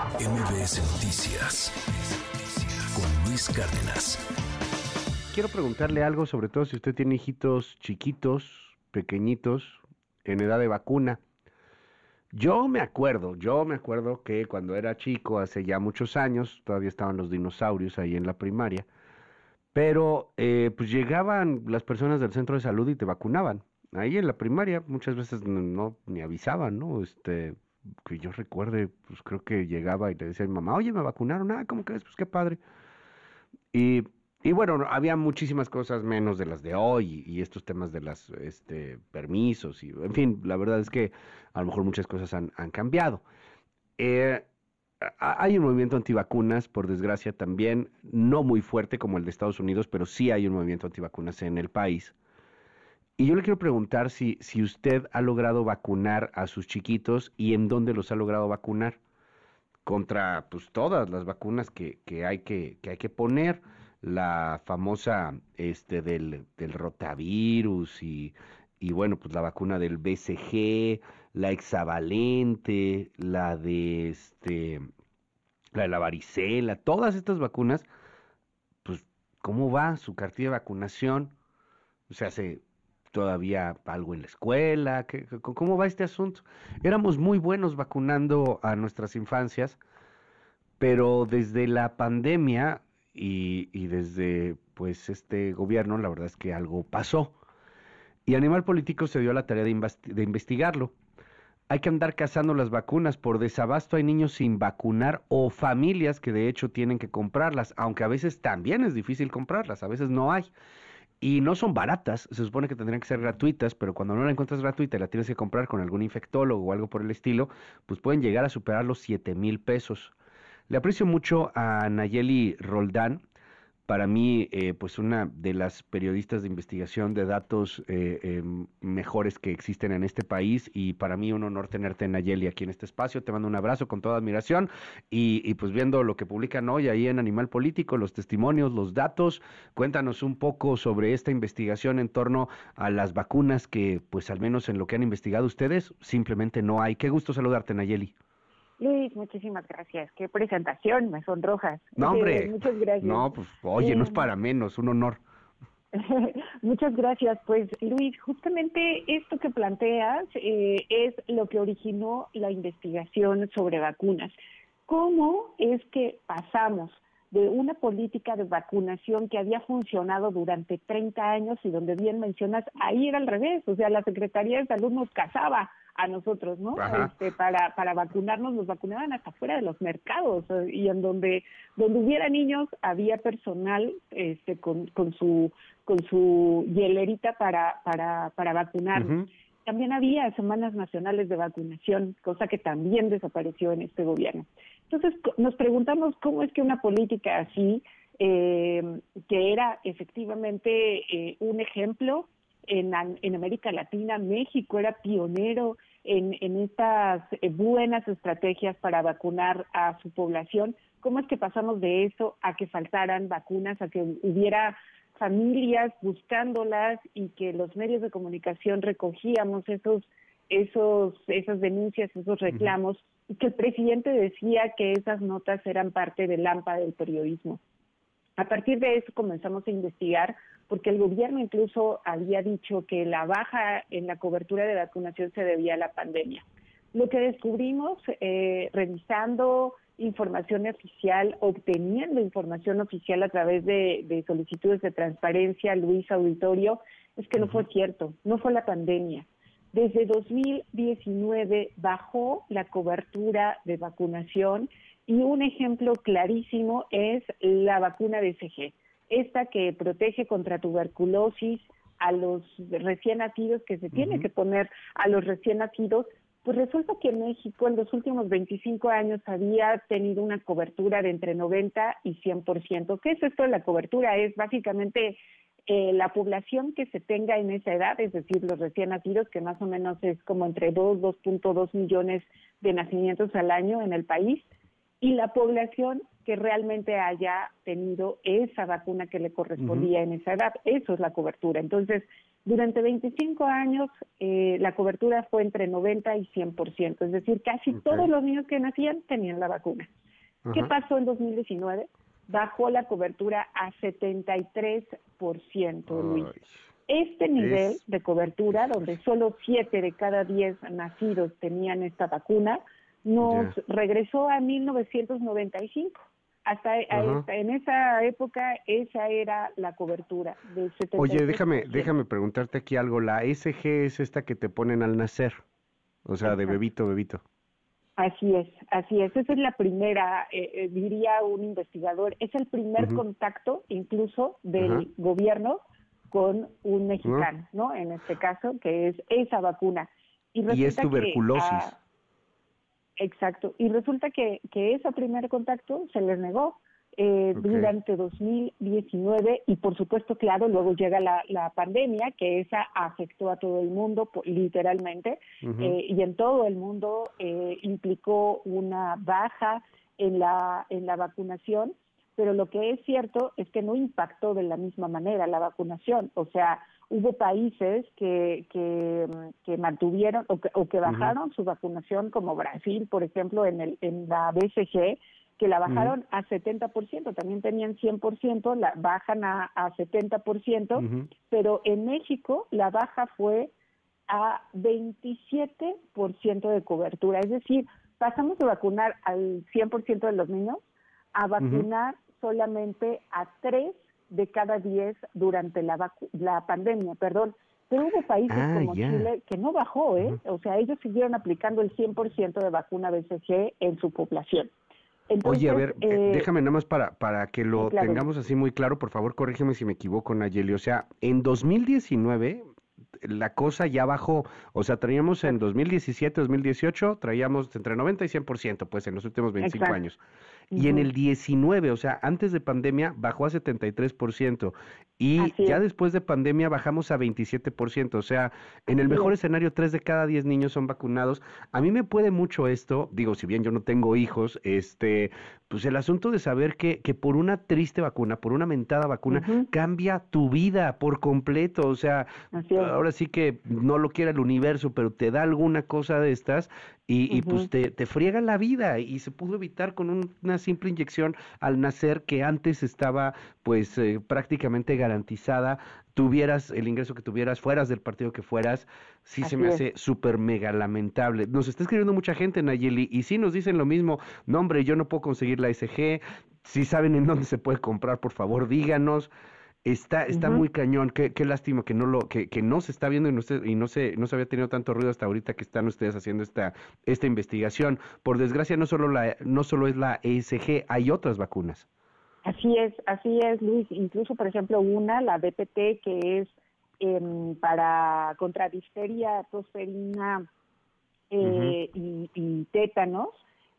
MBS Noticias con Luis Cárdenas. Quiero preguntarle algo, sobre todo si usted tiene hijitos chiquitos, pequeñitos, en edad de vacuna. Yo me acuerdo, yo me acuerdo que cuando era chico, hace ya muchos años, todavía estaban los dinosaurios ahí en la primaria, pero eh, pues llegaban las personas del centro de salud y te vacunaban. Ahí en la primaria muchas veces no, ni avisaban, ¿no? Este, que yo recuerde, pues creo que llegaba y le decía a mi mamá, oye, me vacunaron, ah, ¿cómo crees? Pues qué padre. Y, y bueno, había muchísimas cosas menos de las de hoy y, estos temas de los este, permisos y, en fin, la verdad es que a lo mejor muchas cosas han, han cambiado. Eh, hay un movimiento antivacunas, por desgracia también, no muy fuerte como el de Estados Unidos, pero sí hay un movimiento antivacunas en el país. Y yo le quiero preguntar si, si usted ha logrado vacunar a sus chiquitos y en dónde los ha logrado vacunar contra pues todas las vacunas que, que hay que, que hay que poner. La famosa este del, del rotavirus y, y bueno pues la vacuna del BCG la hexavalente la de este la de la varicela todas estas vacunas pues cómo va su cartilla de vacunación o sea se todavía algo en la escuela? ¿Cómo va este asunto? Éramos muy buenos vacunando a nuestras infancias, pero desde la pandemia y, desde pues este gobierno, la verdad es que algo pasó. Y Animal Político se dio la tarea de, de investigarlo. Hay que andar cazando las vacunas. Por desabasto hay niños sin vacunar o familias que de hecho tienen que comprarlas, aunque a veces también es difícil comprarlas, a veces no hay y no son baratas, se supone que tendrían que ser gratuitas, pero cuando no la encuentras gratuita y la tienes que comprar con algún infectólogo o algo por el estilo, pues pueden llegar a superar los 7 mil pesos. Le aprecio mucho a Nayeli Roldán, para mí, eh, pues una de las periodistas de investigación de datos eh, em, mejores que existen en este país y para mí un honor tenerte, Nayeli, aquí en este espacio. Te mando un abrazo con toda admiración y, y pues viendo lo que publican hoy ahí en Animal Político, los testimonios, los datos, cuéntanos un poco sobre esta investigación en torno a las vacunas que, pues al menos en lo que han investigado ustedes, simplemente no hay. Qué gusto saludarte, Nayeli. Luis, muchísimas gracias. Qué presentación, me sonrojas. No, hombre. muchas gracias. No, pues, oye, no es para menos, un honor. Muchas gracias. Pues Luis, justamente esto que planteas eh, es lo que originó la investigación sobre vacunas. ¿Cómo es que pasamos de una política de vacunación que había funcionado durante 30 años y donde bien mencionas, ahí era al revés, o sea, la Secretaría de Salud nos casaba a nosotros, ¿no? Este, para, para vacunarnos, nos vacunaban hasta fuera de los mercados eh, y en donde, donde hubiera niños había personal este, con, con su con su hielerita para, para, para vacunarnos. También había semanas nacionales de vacunación, cosa que también desapareció en este gobierno. Entonces nos preguntamos cómo es que una política así, eh, que era efectivamente eh, un ejemplo en, en América Latina, México era pionero en, en estas eh, buenas estrategias para vacunar a su población. ¿Cómo es que pasamos de eso a que faltaran vacunas, a que hubiera familias buscándolas y que los medios de comunicación recogíamos esos esos esas denuncias, esos reclamos y que el presidente decía que esas notas eran parte del lámpara del periodismo. A partir de eso comenzamos a investigar porque el gobierno incluso había dicho que la baja en la cobertura de vacunación se debía a la pandemia. Lo que descubrimos eh, revisando información oficial, obteniendo información oficial a través de, solicitudes de transparencia, Luis Auditorio, es que no fue cierto, no fue la pandemia. Desde 2019 bajó la cobertura de vacunación y un ejemplo clarísimo es la vacuna de CG esta que protege contra tuberculosis a los recién nacidos, que se tiene que poner a los recién nacidos, pues resulta que México en los últimos 25 años había tenido una cobertura de entre 90 y 100%. ¿Qué es esto de la cobertura? Es básicamente eh, la población que se tenga en esa edad, es decir, los recién nacidos, que más o menos es como entre 2, 2.2 millones de nacimientos al año en el país, y la población que realmente haya tenido esa vacuna que le correspondía en esa edad. Eso es la cobertura. Entonces, Durante 25 años eh, la cobertura fue entre 90 y 100%, es decir, casi todos los niños que nacían tenían la vacuna. ¿Qué pasó en 2019? Bajó la cobertura a 73%, Luis. Este nivel de cobertura, donde solo 7 de cada 10 nacidos tenían esta vacuna, nos regresó a 1995. Hasta, en esa época esa era la cobertura de Oye, déjame déjame preguntarte aquí algo, la SG es esta que te ponen al nacer, o sea, de bebito bebito. Así es, así es. Esa es la primera, eh, eh, diría un investigador, es el primer contacto incluso del gobierno con un mexicano, ¿no? En este caso, que es esa vacuna. Y, es tuberculosis. Exacto. Y resulta que, que ese primer contacto se les negó eh, durante 2019 y por supuesto, claro, luego llega la, la pandemia, que esa afectó a todo el mundo literalmente eh, y en todo el mundo eh, implicó una baja en la, en la vacunación, pero lo que es cierto es que no impactó de la misma manera la vacunación, o sea, hubo países que, que, que mantuvieron o que, o que bajaron su vacunación, como Brasil, por ejemplo, en, el, en la BCG, que la bajaron a 70%, también tenían 100%, la bajan a, a 70%, pero en México la baja fue a 27% de cobertura, es decir, pasamos de vacunar al 100% de los niños a vacunar solamente a 3 de cada 10 durante la, la pandemia, perdón. Pero hubo países ah, como Chile que no bajó, ¿eh? O sea, ellos siguieron aplicando el 100% de vacuna BCG en su población. Oye, a ver, eh, déjame nada más para, para que lo tengamos así muy claro, por favor, corrígeme si me equivoco, Nayeli. O sea, en 2019 la cosa ya bajó, o sea, traíamos en 2017, 2018, traíamos entre 90 y 100%, pues en los últimos 25 años. Y en el 19, o sea, antes de pandemia, bajó a 73%. Y ya después de pandemia bajamos a 27%. O sea, en el mejor escenario, 3 de cada 10 niños son vacunados. A mí me puede mucho esto, digo, si bien yo no tengo hijos, este, pues el asunto de saber que, que por una triste vacuna, por una mentada vacuna, cambia tu vida por completo. O sea, ahora sí que no lo quiera el universo, pero te da alguna cosa de estas y, pues te, te, friega la vida y se pudo evitar con una simple inyección al nacer que antes estaba pues eh, prácticamente garantizada, tuvieras el ingreso que tuvieras, fueras del partido que fueras, sí se me hace súper mega lamentable. Nos está escribiendo mucha gente, Nayeli, y sí nos dicen lo mismo, no hombre, yo no puedo conseguir la SG, si saben en dónde se puede comprar, por favor, díganos. Está, está muy cañón, qué, qué lástima que no lo, que, que no se está viendo y no se, y no se, no se había tenido tanto ruido hasta ahorita que están ustedes haciendo esta, esta investigación. Por desgracia, no solo la, no solo es la ESG, hay otras vacunas. Así es, así es, Luis. Incluso, por ejemplo, una, la DPT, que es eh, para contra difteria, tosferina eh, y, y, tétanos.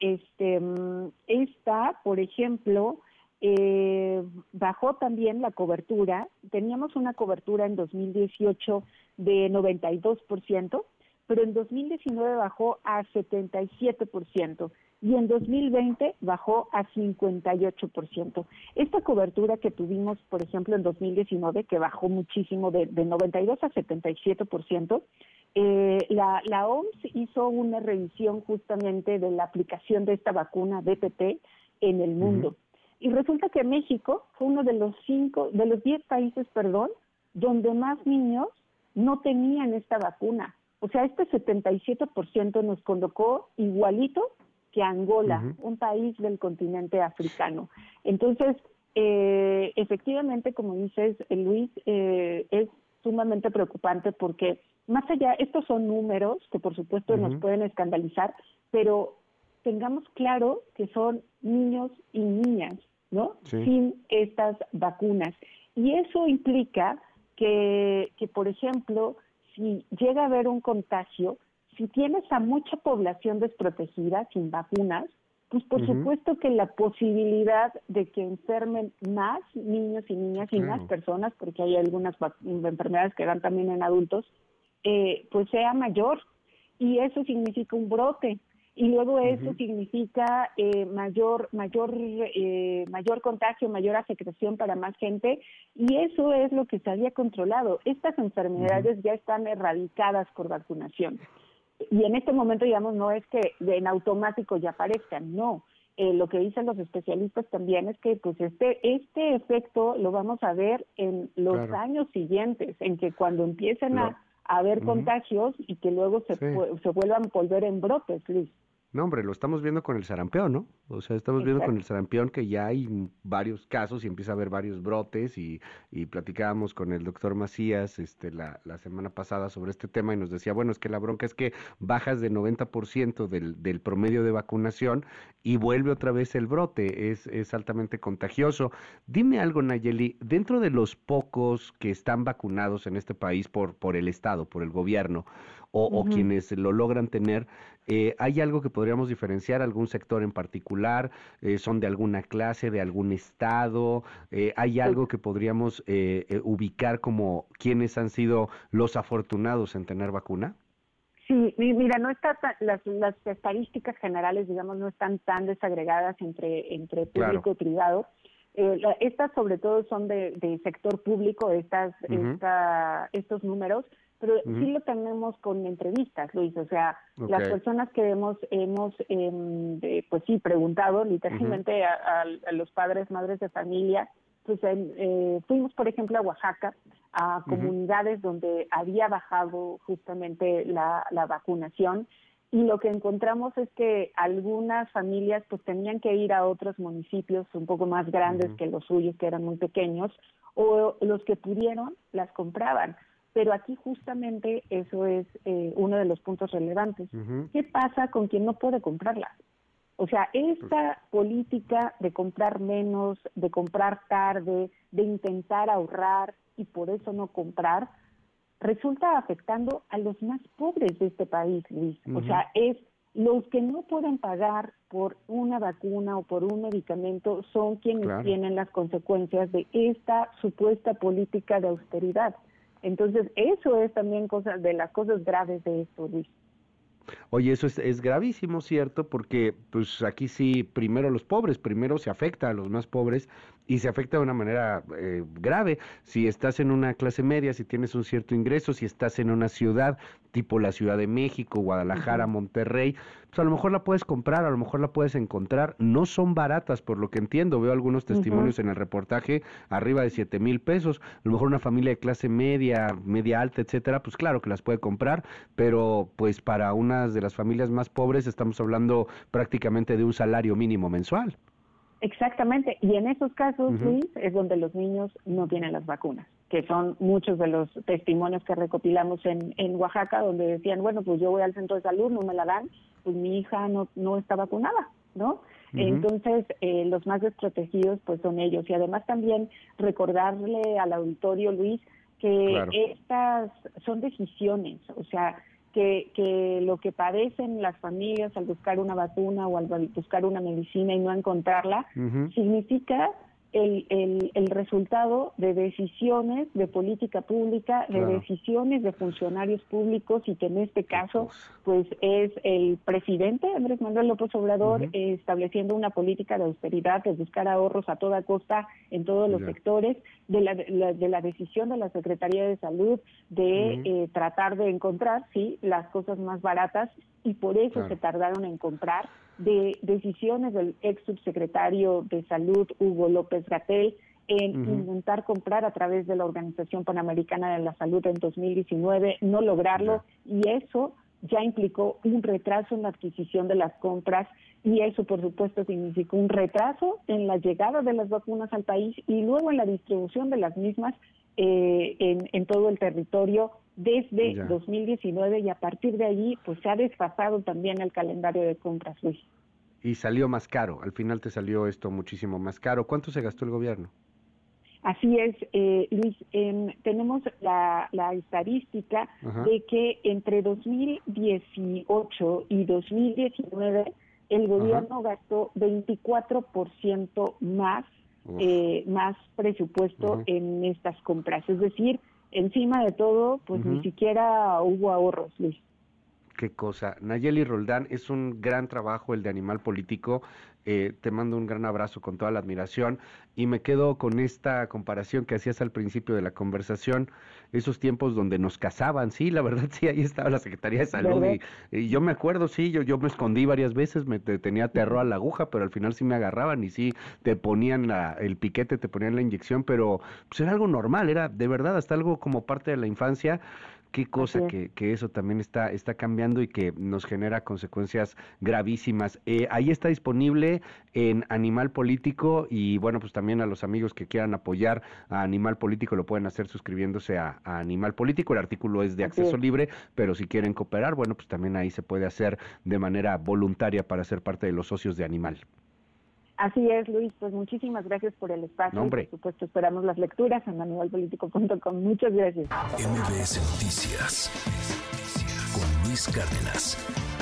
Este, mm, esta, por ejemplo, eh, bajó también la cobertura. Teníamos una cobertura en 2018 de 92%, pero en 2019 bajó a 77% y en 2020 bajó a 58%. Esta cobertura que tuvimos, por ejemplo, en 2019, que bajó muchísimo de, 92 a 77%, eh, la, la OMS hizo una revisión justamente de la aplicación de esta vacuna DPT en el mundo. Y resulta que México fue uno de los cinco, de los diez países, perdón, donde más niños no tenían esta vacuna. O sea, este 77% nos colocó igualito que Angola, un país del continente africano. Entonces, eh, efectivamente, como dices, eh, Luis, eh, es sumamente preocupante porque más allá, estos son números que por supuesto nos pueden escandalizar, pero tengamos claro que son niños y niñas ¿no? Sin estas vacunas. Y eso implica que, que, por ejemplo, si llega a haber un contagio, si tienes a mucha población desprotegida sin vacunas, pues por supuesto que la posibilidad de que enfermen más niños y niñas y más personas, porque hay algunas enfermedades que dan también en adultos, eh, pues sea mayor. Y eso significa un brote. Y luego eso significa eh, mayor mayor eh, mayor contagio, mayor afectación para más gente. Y eso es lo que se había controlado. Estas enfermedades ya están erradicadas por vacunación. Y en este momento digamos no es que en automático ya aparezcan, no. Eh, lo que dicen los especialistas también es que pues este este efecto lo vamos a ver en los años siguientes, en que cuando empiecen a, haber contagios y que luego se, se vuelvan a volver en brotes, Luis. No, hombre, lo estamos viendo con el sarampión, ¿no? O sea, estamos viendo con el sarampión que ya hay varios casos y empieza a haber varios brotes y, y platicábamos con el doctor Macías este, la, la, semana pasada sobre este tema y nos decía, bueno, es que la bronca es que bajas de 90% del, del promedio de vacunación y vuelve otra vez el brote, es, es altamente contagioso. Dime algo, Nayeli, dentro de los pocos que están vacunados en este país por, por el Estado, por el gobierno, o, quienes lo logran tener, eh, ¿hay algo que podríamos diferenciar, algún sector en particular? Eh, ¿Son de alguna clase, de algún estado? Eh, ¿Hay algo que podríamos ubicar como quienes han sido los afortunados en tener vacuna? Sí, mira, no está las, las estadísticas generales, digamos, no están tan desagregadas entre entre público y privado. estas sobre todo son de, sector público, estas, estos números, pero sí lo tenemos con entrevistas, Luis, o sea, las personas que hemos, hemos em, pues sí, preguntado literalmente a, los padres, madres de familia, pues eh, fuimos, por ejemplo, a Oaxaca, a comunidades donde había bajado justamente la, la vacunación y lo que encontramos es que algunas familias pues tenían que ir a otros municipios un poco más grandes que los suyos, que eran muy pequeños, o los que pudieron las compraban. Pero aquí justamente eso es eh, uno de los puntos relevantes. ¿Qué pasa con quien no puede comprarlas? O sea, esta política de comprar menos, de comprar tarde, de intentar ahorrar y por eso no comprar, resulta afectando a los más pobres de este país, Luis. O sea, es los que no pueden pagar por una vacuna o por un medicamento son quienes tienen las consecuencias de esta supuesta política de austeridad. Entonces, eso es también cosa de las cosas graves de esto, Luis. Oye, eso es, es, gravísimo, ¿cierto? Porque pues aquí sí, primero los pobres, primero se afecta a los más pobres y se afecta de una manera eh, grave. Si estás en una clase media, si tienes un cierto ingreso, si estás en una ciudad tipo la Ciudad de México, Guadalajara, Monterrey, pues a lo mejor la puedes comprar, a lo mejor la puedes encontrar. No son baratas, por lo que entiendo. Veo algunos testimonios en el reportaje arriba de siete mil pesos. A lo mejor una familia de clase media, media alta, etcétera, pues claro que las puede comprar, pero pues para unas de las familias más pobres estamos hablando prácticamente de un salario mínimo mensual. Exactamente, y en esos casos, Luis, es donde los niños no tienen las vacunas, que son muchos de los testimonios que recopilamos en, en Oaxaca, donde decían, bueno, pues yo voy al centro de salud, no me la dan, pues mi hija no, no está vacunada, ¿no? Entonces, eh, los más desprotegidos, pues son ellos. Y además también recordarle al auditorio, Luis, que estas son decisiones, o sea, que, que lo que padecen las familias al buscar una vacuna o al buscar una medicina y no encontrarla, significa el, el, resultado de decisiones de política pública, de decisiones de funcionarios públicos y que en este caso pues es el presidente Andrés Manuel López Obrador estableciendo una política de austeridad, de buscar ahorros a toda costa en todos los sectores, de la, de la decisión de la Secretaría de Salud de eh, tratar de encontrar, sí, las cosas más baratas y por eso se tardaron en comprar de decisiones del ex subsecretario de Salud, Hugo López Gatel, en intentar comprar a través de la Organización Panamericana de la Salud en 2019, no lograrlo, y eso ya implicó un retraso en la adquisición de las compras y eso por supuesto significó un retraso en la llegada de las vacunas al país y luego en la distribución de las mismas eh, en, en todo el territorio desde 2019 y a partir de allí pues se ha desfasado también el calendario de compras, Luis. Y salió más caro, al final te salió esto muchísimo más caro. ¿Cuánto se gastó el gobierno? Así es, eh, Luis, tenemos la, estadística de que entre 2018 y 2019 el gobierno gastó 24% más, eh, más presupuesto en estas compras. Es decir, encima de todo, pues ni siquiera hubo ahorros, Luis. Qué cosa. Nayeli Roldán, es un gran trabajo el de Animal Político. Eh, te mando un gran abrazo con toda la admiración y me quedo con esta comparación que hacías al principio de la conversación, esos tiempos donde nos casaban, sí, la verdad sí, ahí estaba la Secretaría de Salud y, yo me acuerdo, sí, yo, yo me escondí varias veces, me tenía terror a la aguja, pero al final sí me agarraban y sí te ponían el piquete, te ponían la inyección, pero pues era algo normal, era de verdad hasta algo como parte de la infancia qué cosa que, que, eso también está, está cambiando y que nos genera consecuencias gravísimas. Eh, ahí está disponible en Animal Político y bueno, pues también a los amigos que quieran apoyar a Animal Político lo pueden hacer suscribiéndose a, Animal Político. El artículo es de acceso libre, pero si quieren cooperar, bueno, pues también ahí se puede hacer de manera voluntaria para ser parte de los socios de Animal. Así es, Luis. Pues muchísimas gracias por el espacio. por supuesto, esperamos las lecturas en manualpolitico.com. Muchas gracias. MBS Noticias con Luis Cárdenas.